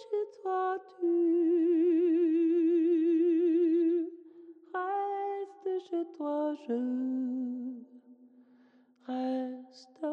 chez toi, tu restes chez toi, je resterai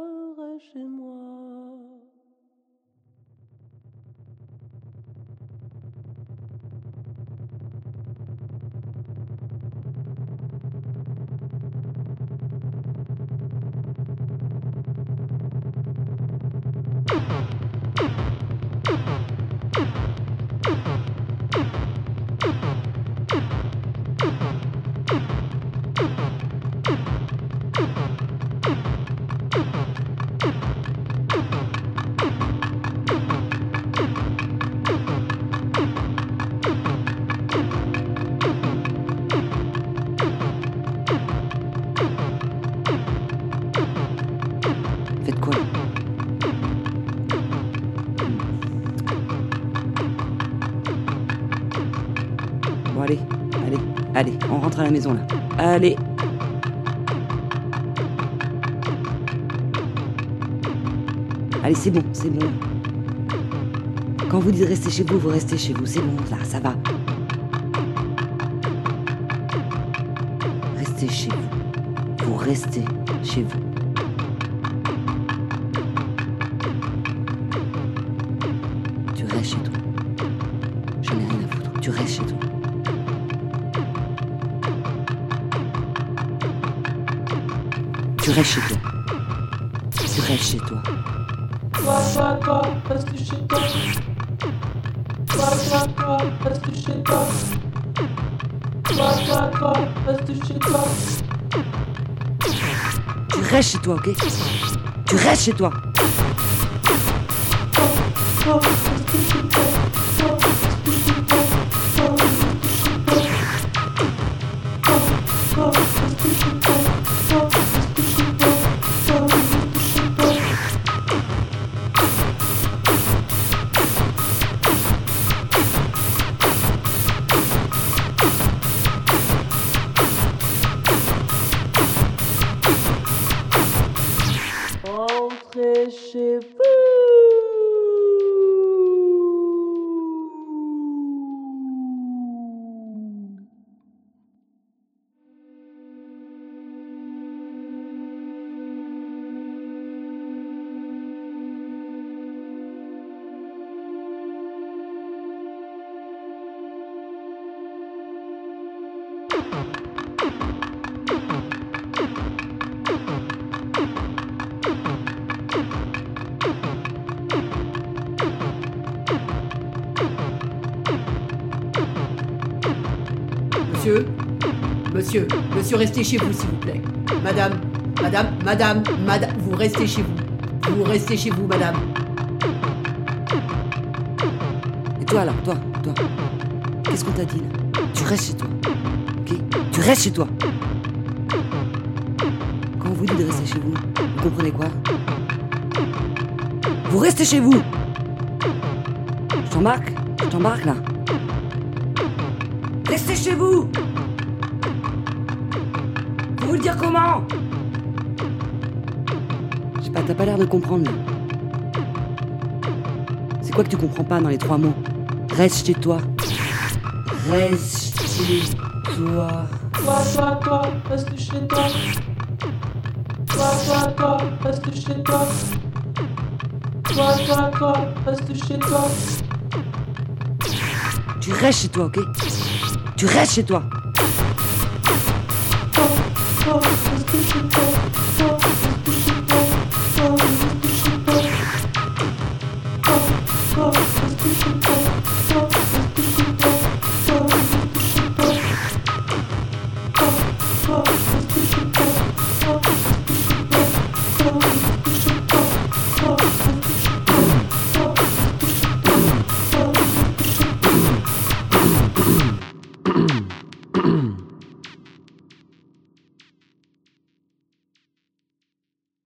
allez, allez, allez, on rentre à la maison là. Allez. Allez, c'est bon, c'est bon. Quand vous dites rester chez vous, vous restez chez vous, c'est bon, là, ça va. Restez chez vous. Vous restez chez vous. Tu restes chez toi. Tu restes chez toi. Tu restes chez toi, ok? Tu restes chez toi. Chez vous. Monsieur Monsieur, monsieur, restez chez vous, s'il vous plaît. Madame, madame, madame, madame, vous restez chez vous. Vous restez chez vous, madame. Et toi là, toi, toi. Qu'est-ce qu'on t'a dit là? Tu restes chez toi. Ok? Tu restes chez toi. Quand on vous dit de rester chez vous, vous comprenez quoi? Vous restez chez vous Je t'embarque? Je t'embarque là? Restez chez vous vous le dire comment? Je sais pas, t'as pas l'air de comprendre. C'est quoi que tu comprends pas dans les trois mots? Reste chez toi. Reste chez toi. Toi, toi, toi, reste chez toi. Toi, toi, toi, reste chez toi. Toi, toi, toi, reste chez toi. Tu restes chez toi, ok? Tu restes chez toi.